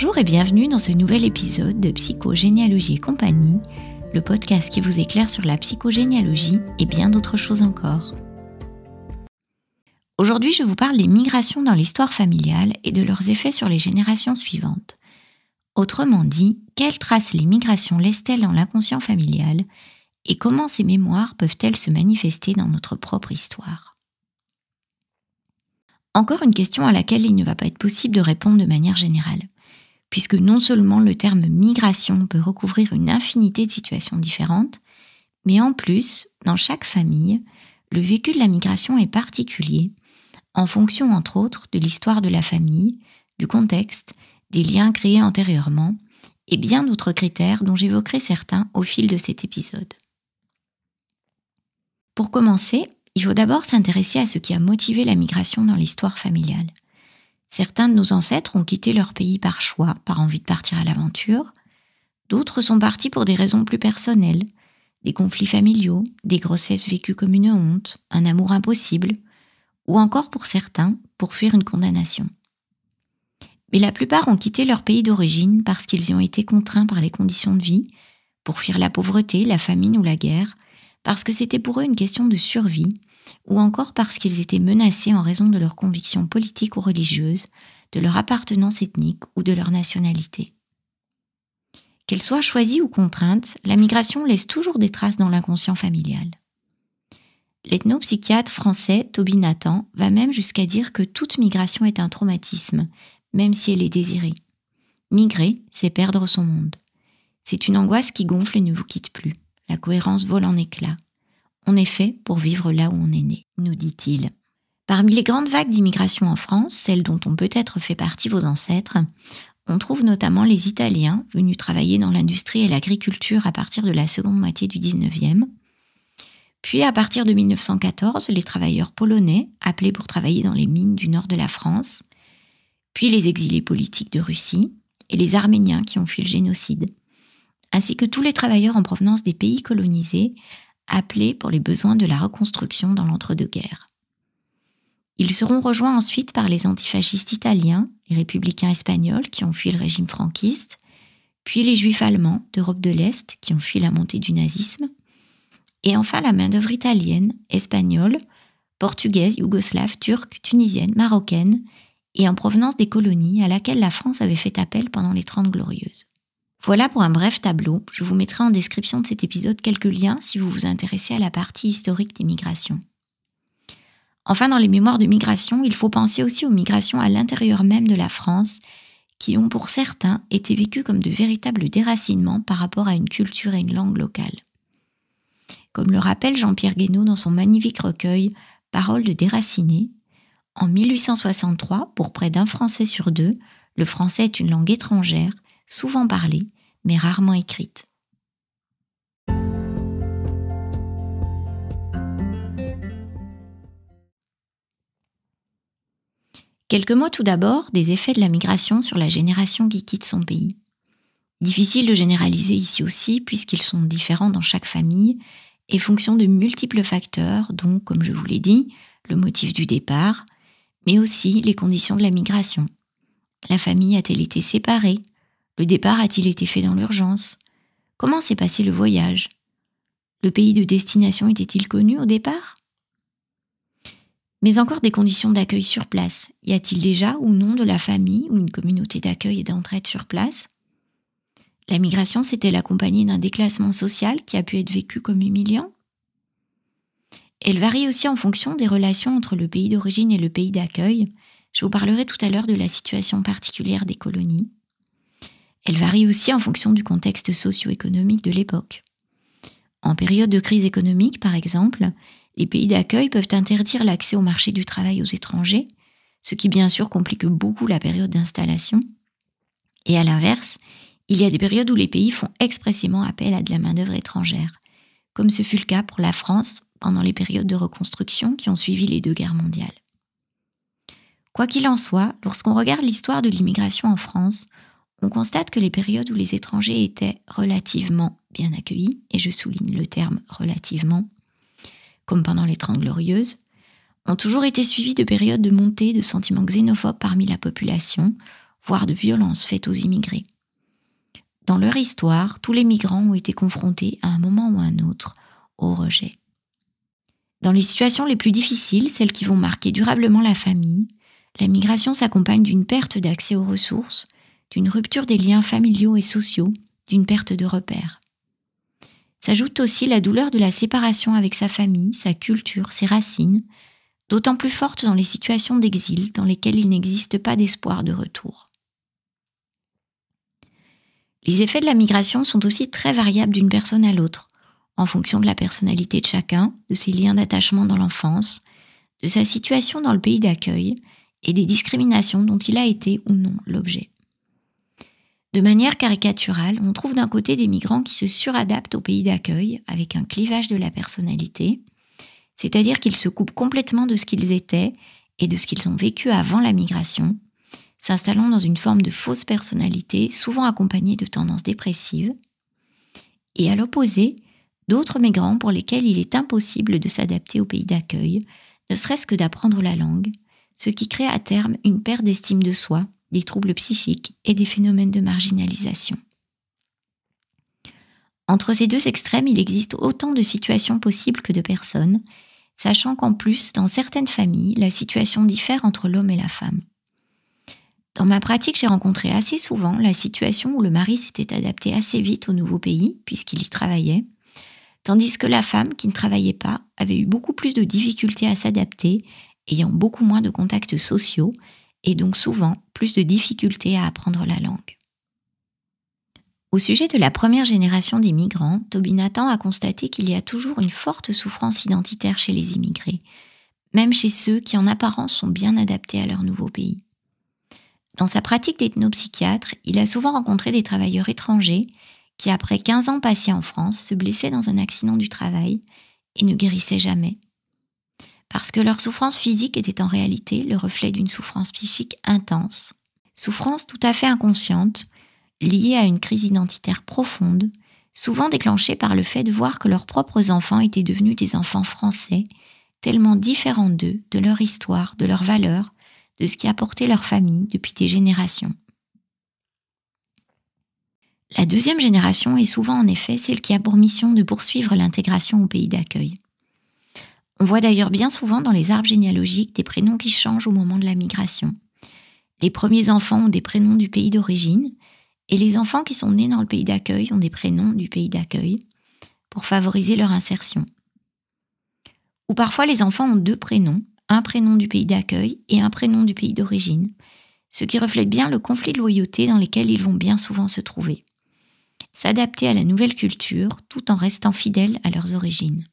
Bonjour et bienvenue dans ce nouvel épisode de Psychogénéalogie et compagnie, le podcast qui vous éclaire sur la psychogénéalogie et bien d'autres choses encore. Aujourd'hui, je vous parle des migrations dans l'histoire familiale et de leurs effets sur les générations suivantes. Autrement dit, quelles traces les migrations laissent-elles dans l'inconscient familial et comment ces mémoires peuvent-elles se manifester dans notre propre histoire? Encore une question à laquelle il ne va pas être possible de répondre de manière générale puisque non seulement le terme migration peut recouvrir une infinité de situations différentes, mais en plus, dans chaque famille, le vécu de la migration est particulier, en fonction entre autres de l'histoire de la famille, du contexte, des liens créés antérieurement, et bien d'autres critères dont j'évoquerai certains au fil de cet épisode. Pour commencer, il faut d'abord s'intéresser à ce qui a motivé la migration dans l'histoire familiale. Certains de nos ancêtres ont quitté leur pays par choix, par envie de partir à l'aventure. D'autres sont partis pour des raisons plus personnelles, des conflits familiaux, des grossesses vécues comme une honte, un amour impossible, ou encore pour certains, pour fuir une condamnation. Mais la plupart ont quitté leur pays d'origine parce qu'ils y ont été contraints par les conditions de vie, pour fuir la pauvreté, la famine ou la guerre, parce que c'était pour eux une question de survie, ou encore parce qu'ils étaient menacés en raison de leurs convictions politiques ou religieuses, de leur appartenance ethnique ou de leur nationalité. Qu'elle soit choisie ou contrainte, la migration laisse toujours des traces dans l'inconscient familial. L'ethnopsychiatre français Toby Nathan va même jusqu'à dire que toute migration est un traumatisme, même si elle est désirée. Migrer, c'est perdre son monde. C'est une angoisse qui gonfle et ne vous quitte plus. La cohérence vole en éclats. On est fait pour vivre là où on est né, nous dit-il. Parmi les grandes vagues d'immigration en France, celles dont ont peut-être fait partie vos ancêtres, on trouve notamment les Italiens venus travailler dans l'industrie et l'agriculture à partir de la seconde moitié du 19e. Puis à partir de 1914, les travailleurs polonais appelés pour travailler dans les mines du nord de la France. Puis les exilés politiques de Russie et les Arméniens qui ont fui le génocide. Ainsi que tous les travailleurs en provenance des pays colonisés appelés pour les besoins de la reconstruction dans l'entre-deux-guerres. Ils seront rejoints ensuite par les antifascistes italiens, les républicains espagnols qui ont fui le régime franquiste, puis les juifs allemands d'Europe de l'Est qui ont fui la montée du nazisme, et enfin la main-d'œuvre italienne, espagnole, portugaise, yougoslave, turque, tunisienne, marocaine, et en provenance des colonies à laquelle la France avait fait appel pendant les Trente Glorieuses. Voilà pour un bref tableau. Je vous mettrai en description de cet épisode quelques liens si vous vous intéressez à la partie historique des migrations. Enfin, dans les mémoires de migration, il faut penser aussi aux migrations à l'intérieur même de la France, qui ont pour certains été vécues comme de véritables déracinements par rapport à une culture et une langue locale. Comme le rappelle Jean-Pierre Guénaud dans son magnifique recueil Paroles de déracinés, en 1863, pour près d'un Français sur deux, le français est une langue étrangère souvent parlée, mais rarement écrite. Quelques mots tout d'abord des effets de la migration sur la génération qui quitte son pays. Difficile de généraliser ici aussi puisqu'ils sont différents dans chaque famille et fonction de multiples facteurs dont, comme je vous l'ai dit, le motif du départ, mais aussi les conditions de la migration. La famille a-t-elle été séparée? Le départ a-t-il été fait dans l'urgence? Comment s'est passé le voyage? Le pays de destination était-il connu au départ? Mais encore des conditions d'accueil sur place. Y a-t-il déjà ou non de la famille ou une communauté d'accueil et d'entraide sur place? La migration s'est-elle accompagnée d'un déclassement social qui a pu être vécu comme humiliant? Elle varie aussi en fonction des relations entre le pays d'origine et le pays d'accueil. Je vous parlerai tout à l'heure de la situation particulière des colonies. Elle varie aussi en fonction du contexte socio-économique de l'époque. En période de crise économique, par exemple, les pays d'accueil peuvent interdire l'accès au marché du travail aux étrangers, ce qui bien sûr complique beaucoup la période d'installation. Et à l'inverse, il y a des périodes où les pays font expressément appel à de la main-d'œuvre étrangère, comme ce fut le cas pour la France pendant les périodes de reconstruction qui ont suivi les deux guerres mondiales. Quoi qu'il en soit, lorsqu'on regarde l'histoire de l'immigration en France, on constate que les périodes où les étrangers étaient relativement bien accueillis, et je souligne le terme relativement, comme pendant les Trente Glorieuses, ont toujours été suivies de périodes de montée de sentiments xénophobes parmi la population, voire de violences faites aux immigrés. Dans leur histoire, tous les migrants ont été confrontés à un moment ou à un autre au rejet. Dans les situations les plus difficiles, celles qui vont marquer durablement la famille, la migration s'accompagne d'une perte d'accès aux ressources, d'une rupture des liens familiaux et sociaux, d'une perte de repères. S'ajoute aussi la douleur de la séparation avec sa famille, sa culture, ses racines, d'autant plus forte dans les situations d'exil dans lesquelles il n'existe pas d'espoir de retour. Les effets de la migration sont aussi très variables d'une personne à l'autre, en fonction de la personnalité de chacun, de ses liens d'attachement dans l'enfance, de sa situation dans le pays d'accueil et des discriminations dont il a été ou non l'objet. De manière caricaturale, on trouve d'un côté des migrants qui se suradaptent au pays d'accueil avec un clivage de la personnalité, c'est-à-dire qu'ils se coupent complètement de ce qu'ils étaient et de ce qu'ils ont vécu avant la migration, s'installant dans une forme de fausse personnalité, souvent accompagnée de tendances dépressives. Et à l'opposé, d'autres migrants pour lesquels il est impossible de s'adapter au pays d'accueil, ne serait-ce que d'apprendre la langue, ce qui crée à terme une perte d'estime de soi, des troubles psychiques et des phénomènes de marginalisation. Entre ces deux extrêmes, il existe autant de situations possibles que de personnes, sachant qu'en plus, dans certaines familles, la situation diffère entre l'homme et la femme. Dans ma pratique, j'ai rencontré assez souvent la situation où le mari s'était adapté assez vite au nouveau pays, puisqu'il y travaillait, tandis que la femme, qui ne travaillait pas, avait eu beaucoup plus de difficultés à s'adapter, ayant beaucoup moins de contacts sociaux, et donc souvent plus de difficultés à apprendre la langue. Au sujet de la première génération des migrants, a constaté qu'il y a toujours une forte souffrance identitaire chez les immigrés, même chez ceux qui en apparence sont bien adaptés à leur nouveau pays. Dans sa pratique d'ethnopsychiatre, il a souvent rencontré des travailleurs étrangers qui, après 15 ans passés en France, se blessaient dans un accident du travail et ne guérissaient jamais. Parce que leur souffrance physique était en réalité le reflet d'une souffrance psychique intense, souffrance tout à fait inconsciente, liée à une crise identitaire profonde, souvent déclenchée par le fait de voir que leurs propres enfants étaient devenus des enfants français, tellement différents d'eux, de leur histoire, de leurs valeurs, de ce qui apportait leur famille depuis des générations. La deuxième génération est souvent en effet celle qui a pour mission de poursuivre l'intégration au pays d'accueil. On voit d'ailleurs bien souvent dans les arbres généalogiques des prénoms qui changent au moment de la migration. Les premiers enfants ont des prénoms du pays d'origine, et les enfants qui sont nés dans le pays d'accueil ont des prénoms du pays d'accueil, pour favoriser leur insertion. Ou parfois les enfants ont deux prénoms, un prénom du pays d'accueil et un prénom du pays d'origine, ce qui reflète bien le conflit de loyauté dans lequel ils vont bien souvent se trouver s'adapter à la nouvelle culture tout en restant fidèles à leurs origines.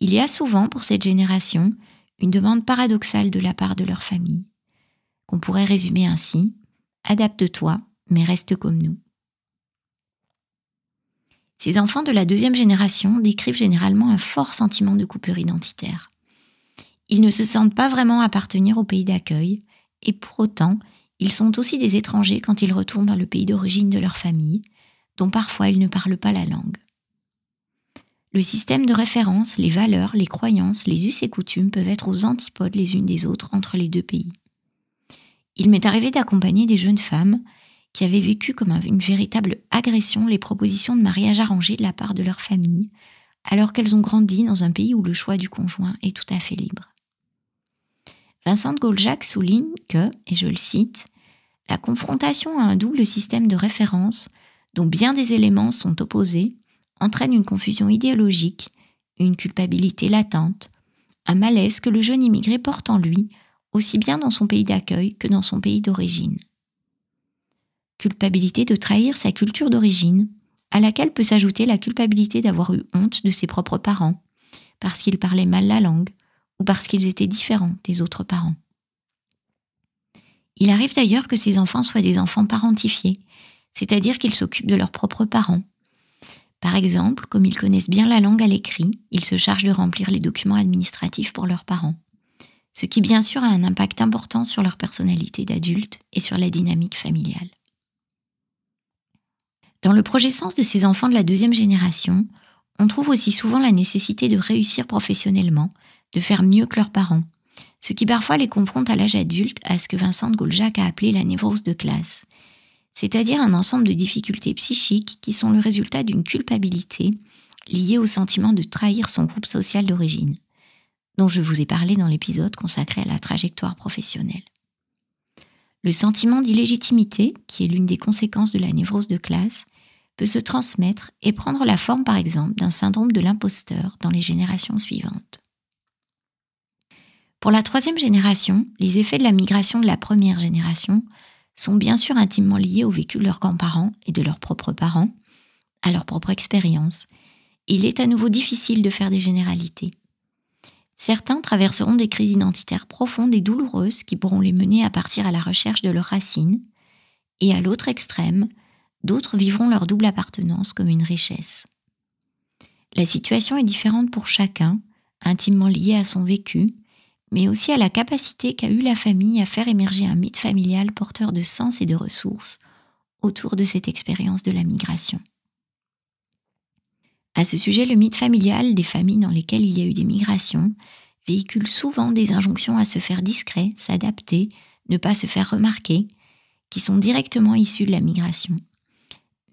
Il y a souvent pour cette génération une demande paradoxale de la part de leur famille, qu'on pourrait résumer ainsi Adapte-toi, mais reste comme nous. Ces enfants de la deuxième génération décrivent généralement un fort sentiment de coupure identitaire. Ils ne se sentent pas vraiment appartenir au pays d'accueil, et pour autant, ils sont aussi des étrangers quand ils retournent dans le pays d'origine de leur famille, dont parfois ils ne parlent pas la langue. Le système de référence, les valeurs, les croyances, les us et coutumes peuvent être aux antipodes les unes des autres entre les deux pays. Il m'est arrivé d'accompagner des jeunes femmes qui avaient vécu comme une véritable agression les propositions de mariage arrangé de la part de leur famille, alors qu'elles ont grandi dans un pays où le choix du conjoint est tout à fait libre. Vincent de Goljac souligne que, et je le cite, la confrontation à un double système de référence dont bien des éléments sont opposés, entraîne une confusion idéologique, une culpabilité latente, un malaise que le jeune immigré porte en lui, aussi bien dans son pays d'accueil que dans son pays d'origine. Culpabilité de trahir sa culture d'origine, à laquelle peut s'ajouter la culpabilité d'avoir eu honte de ses propres parents, parce qu'ils parlaient mal la langue ou parce qu'ils étaient différents des autres parents. Il arrive d'ailleurs que ces enfants soient des enfants parentifiés, c'est-à-dire qu'ils s'occupent de leurs propres parents. Par exemple, comme ils connaissent bien la langue à l'écrit, ils se chargent de remplir les documents administratifs pour leurs parents, ce qui bien sûr a un impact important sur leur personnalité d'adulte et sur la dynamique familiale. Dans le projet sens de ces enfants de la deuxième génération, on trouve aussi souvent la nécessité de réussir professionnellement, de faire mieux que leurs parents, ce qui parfois les confronte à l'âge adulte à ce que Vincent de a appelé la névrose de classe, c'est-à-dire un ensemble de difficultés psychiques qui sont le résultat d'une culpabilité liée au sentiment de trahir son groupe social d'origine, dont je vous ai parlé dans l'épisode consacré à la trajectoire professionnelle. Le sentiment d'illégitimité, qui est l'une des conséquences de la névrose de classe, peut se transmettre et prendre la forme par exemple d'un syndrome de l'imposteur dans les générations suivantes. Pour la troisième génération, les effets de la migration de la première génération sont bien sûr intimement liés au vécu de leurs grands-parents et de leurs propres parents, à leur propre expérience. Il est à nouveau difficile de faire des généralités. Certains traverseront des crises identitaires profondes et douloureuses qui pourront les mener à partir à la recherche de leurs racines, et à l'autre extrême, d'autres vivront leur double appartenance comme une richesse. La situation est différente pour chacun, intimement liée à son vécu, mais aussi à la capacité qu'a eue la famille à faire émerger un mythe familial porteur de sens et de ressources autour de cette expérience de la migration. À ce sujet, le mythe familial des familles dans lesquelles il y a eu des migrations véhicule souvent des injonctions à se faire discret, s'adapter, ne pas se faire remarquer, qui sont directement issues de la migration,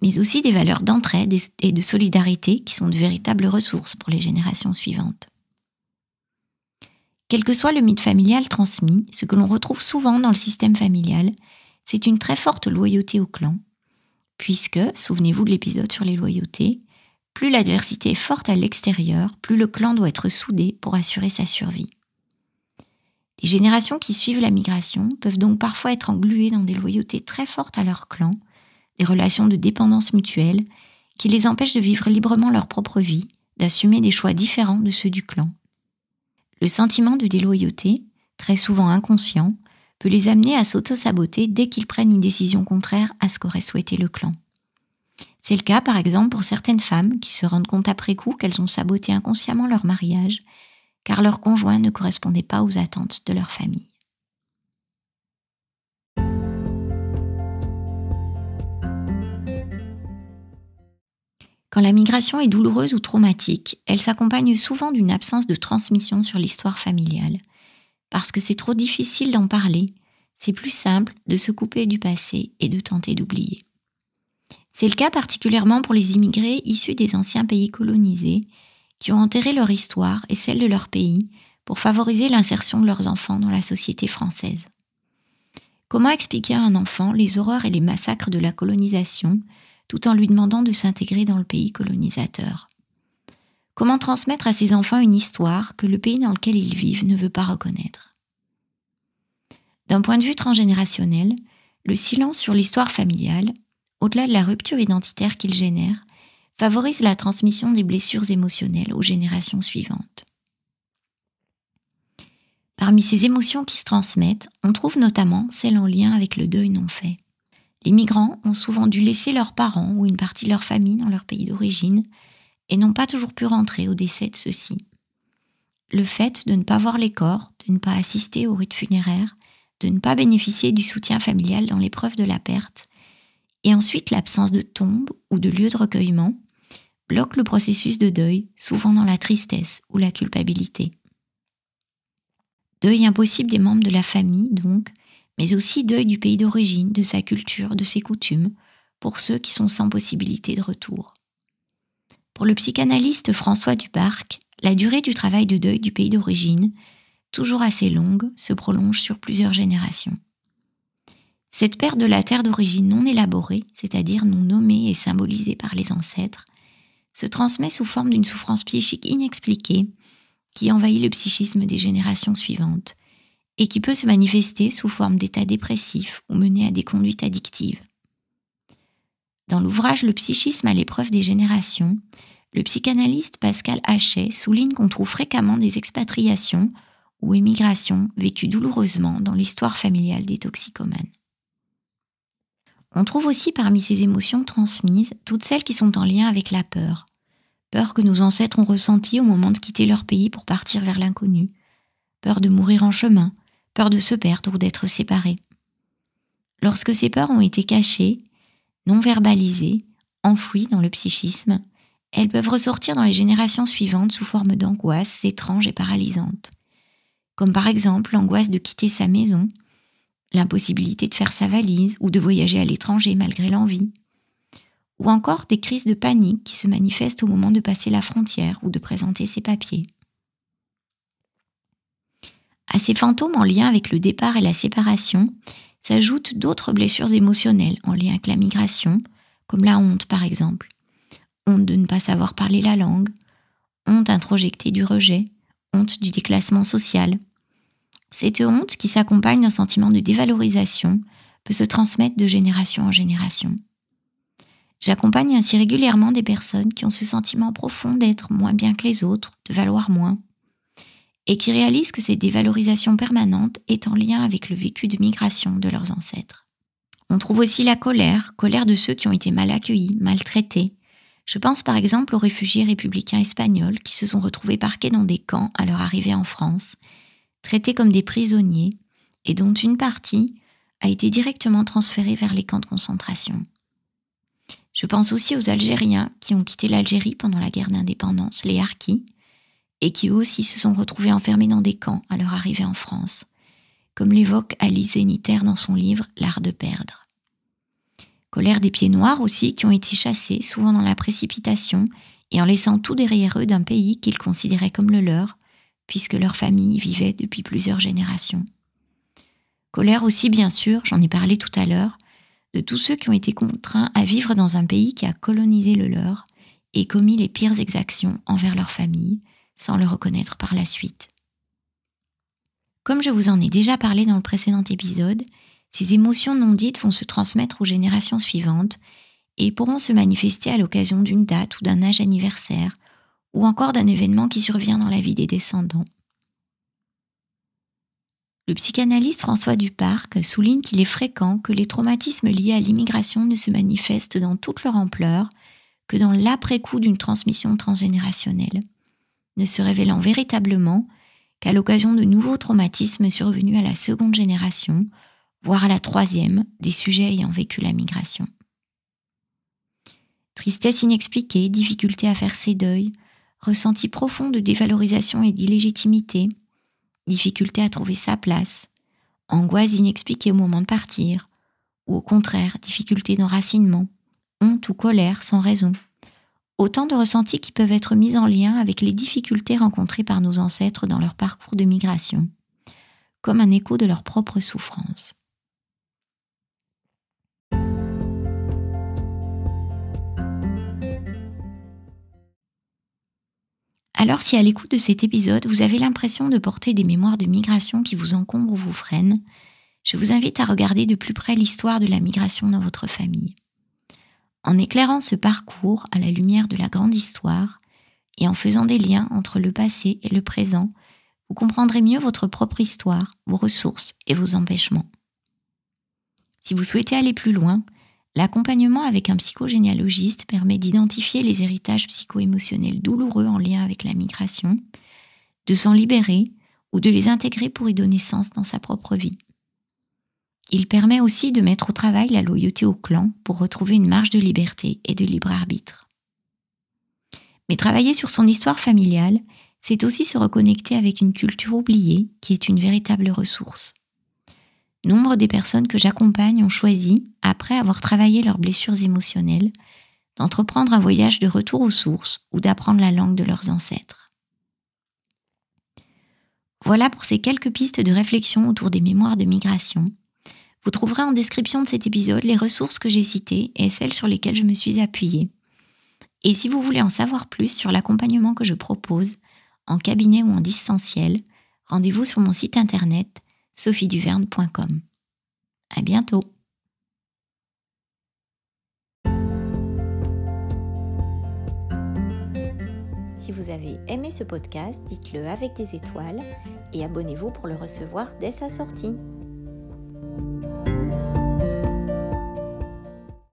mais aussi des valeurs d'entraide et de solidarité qui sont de véritables ressources pour les générations suivantes. Quel que soit le mythe familial transmis, ce que l'on retrouve souvent dans le système familial, c'est une très forte loyauté au clan, puisque, souvenez-vous de l'épisode sur les loyautés, plus l'adversité est forte à l'extérieur, plus le clan doit être soudé pour assurer sa survie. Les générations qui suivent la migration peuvent donc parfois être engluées dans des loyautés très fortes à leur clan, des relations de dépendance mutuelle, qui les empêchent de vivre librement leur propre vie, d'assumer des choix différents de ceux du clan. Le sentiment de déloyauté, très souvent inconscient, peut les amener à s'auto-saboter dès qu'ils prennent une décision contraire à ce qu'aurait souhaité le clan. C'est le cas par exemple pour certaines femmes qui se rendent compte après coup qu'elles ont saboté inconsciemment leur mariage car leur conjoint ne correspondait pas aux attentes de leur famille. Quand la migration est douloureuse ou traumatique, elle s'accompagne souvent d'une absence de transmission sur l'histoire familiale. Parce que c'est trop difficile d'en parler, c'est plus simple de se couper du passé et de tenter d'oublier. C'est le cas particulièrement pour les immigrés issus des anciens pays colonisés, qui ont enterré leur histoire et celle de leur pays pour favoriser l'insertion de leurs enfants dans la société française. Comment expliquer à un enfant les horreurs et les massacres de la colonisation tout en lui demandant de s'intégrer dans le pays colonisateur. Comment transmettre à ses enfants une histoire que le pays dans lequel ils vivent ne veut pas reconnaître? D'un point de vue transgénérationnel, le silence sur l'histoire familiale, au-delà de la rupture identitaire qu'il génère, favorise la transmission des blessures émotionnelles aux générations suivantes. Parmi ces émotions qui se transmettent, on trouve notamment celles en lien avec le deuil non fait. Les migrants ont souvent dû laisser leurs parents ou une partie de leur famille dans leur pays d'origine et n'ont pas toujours pu rentrer au décès de ceux-ci. Le fait de ne pas voir les corps, de ne pas assister au rite funéraire, de ne pas bénéficier du soutien familial dans l'épreuve de la perte, et ensuite l'absence de tombe ou de lieu de recueillement, bloque le processus de deuil, souvent dans la tristesse ou la culpabilité. Deuil impossible des membres de la famille, donc, mais aussi deuil du pays d'origine, de sa culture, de ses coutumes, pour ceux qui sont sans possibilité de retour. Pour le psychanalyste François Dubarc, la durée du travail de deuil du pays d'origine, toujours assez longue, se prolonge sur plusieurs générations. Cette perte de la terre d'origine non élaborée, c'est-à-dire non nommée et symbolisée par les ancêtres, se transmet sous forme d'une souffrance psychique inexpliquée qui envahit le psychisme des générations suivantes et qui peut se manifester sous forme d'états dépressifs ou mener à des conduites addictives. Dans l'ouvrage Le psychisme à l'épreuve des générations, le psychanalyste Pascal Hachet souligne qu'on trouve fréquemment des expatriations ou émigrations vécues douloureusement dans l'histoire familiale des toxicomanes. On trouve aussi parmi ces émotions transmises toutes celles qui sont en lien avec la peur. Peur que nos ancêtres ont ressentie au moment de quitter leur pays pour partir vers l'inconnu. Peur de mourir en chemin, peur de se perdre ou d'être séparé. Lorsque ces peurs ont été cachées, non verbalisées, enfouies dans le psychisme, elles peuvent ressortir dans les générations suivantes sous forme d'angoisses étranges et paralysantes. comme par exemple l'angoisse de quitter sa maison, l'impossibilité de faire sa valise ou de voyager à l'étranger malgré l'envie, ou encore des crises de panique qui se manifestent au moment de passer la frontière ou de présenter ses papiers. À ces fantômes en lien avec le départ et la séparation s'ajoutent d'autres blessures émotionnelles en lien avec la migration, comme la honte par exemple. Honte de ne pas savoir parler la langue, honte introjectée du rejet, honte du déclassement social. Cette honte, qui s'accompagne d'un sentiment de dévalorisation, peut se transmettre de génération en génération. J'accompagne ainsi régulièrement des personnes qui ont ce sentiment profond d'être moins bien que les autres, de valoir moins, et qui réalisent que cette dévalorisation permanente est en lien avec le vécu de migration de leurs ancêtres. On trouve aussi la colère, colère de ceux qui ont été mal accueillis, maltraités. Je pense par exemple aux réfugiés républicains espagnols qui se sont retrouvés parqués dans des camps à leur arrivée en France, traités comme des prisonniers, et dont une partie a été directement transférée vers les camps de concentration. Je pense aussi aux Algériens qui ont quitté l'Algérie pendant la guerre d'indépendance, les Harkis, et qui aussi se sont retrouvés enfermés dans des camps à leur arrivée en France, comme l'évoque Alice Zénitaire dans son livre L'art de perdre. Colère des pieds noirs aussi qui ont été chassés, souvent dans la précipitation, et en laissant tout derrière eux d'un pays qu'ils considéraient comme le leur, puisque leur famille vivait depuis plusieurs générations. Colère aussi, bien sûr, j'en ai parlé tout à l'heure, de tous ceux qui ont été contraints à vivre dans un pays qui a colonisé le leur et commis les pires exactions envers leur famille, sans le reconnaître par la suite. Comme je vous en ai déjà parlé dans le précédent épisode, ces émotions non dites vont se transmettre aux générations suivantes et pourront se manifester à l'occasion d'une date ou d'un âge anniversaire, ou encore d'un événement qui survient dans la vie des descendants. Le psychanalyste François Duparc souligne qu'il est fréquent que les traumatismes liés à l'immigration ne se manifestent dans toute leur ampleur que dans l'après-coup d'une transmission transgénérationnelle, ne se révélant véritablement qu'à l'occasion de nouveaux traumatismes survenus à la seconde génération, voire à la troisième, des sujets ayant vécu la migration. Tristesse inexpliquée, difficulté à faire ses deuils, ressenti profond de dévalorisation et d'illégitimité, difficulté à trouver sa place, angoisse inexpliquée au moment de partir, ou au contraire, difficulté d'enracinement, honte ou colère sans raison. Autant de ressentis qui peuvent être mis en lien avec les difficultés rencontrées par nos ancêtres dans leur parcours de migration, comme un écho de leur propre souffrance. Alors si à l'écoute de cet épisode, vous avez l'impression de porter des mémoires de migration qui vous encombrent ou vous freinent, je vous invite à regarder de plus près l'histoire de la migration dans votre famille. En éclairant ce parcours à la lumière de la grande histoire et en faisant des liens entre le passé et le présent, vous comprendrez mieux votre propre histoire, vos ressources et vos empêchements. Si vous souhaitez aller plus loin, L'accompagnement avec un psychogénéalogiste permet d'identifier les héritages psycho-émotionnels douloureux en lien avec la migration, de s'en libérer ou de les intégrer pour y donner sens dans sa propre vie. Il permet aussi de mettre au travail la loyauté au clan pour retrouver une marge de liberté et de libre arbitre. Mais travailler sur son histoire familiale, c'est aussi se reconnecter avec une culture oubliée qui est une véritable ressource. Nombre des personnes que j'accompagne ont choisi, après avoir travaillé leurs blessures émotionnelles, d'entreprendre un voyage de retour aux sources ou d'apprendre la langue de leurs ancêtres. Voilà pour ces quelques pistes de réflexion autour des mémoires de migration. Vous trouverez en description de cet épisode les ressources que j'ai citées et celles sur lesquelles je me suis appuyée. Et si vous voulez en savoir plus sur l'accompagnement que je propose, en cabinet ou en distanciel, rendez-vous sur mon site internet sophieduverne.com. À bientôt! Si vous avez aimé ce podcast, dites-le avec des étoiles et abonnez-vous pour le recevoir dès sa sortie.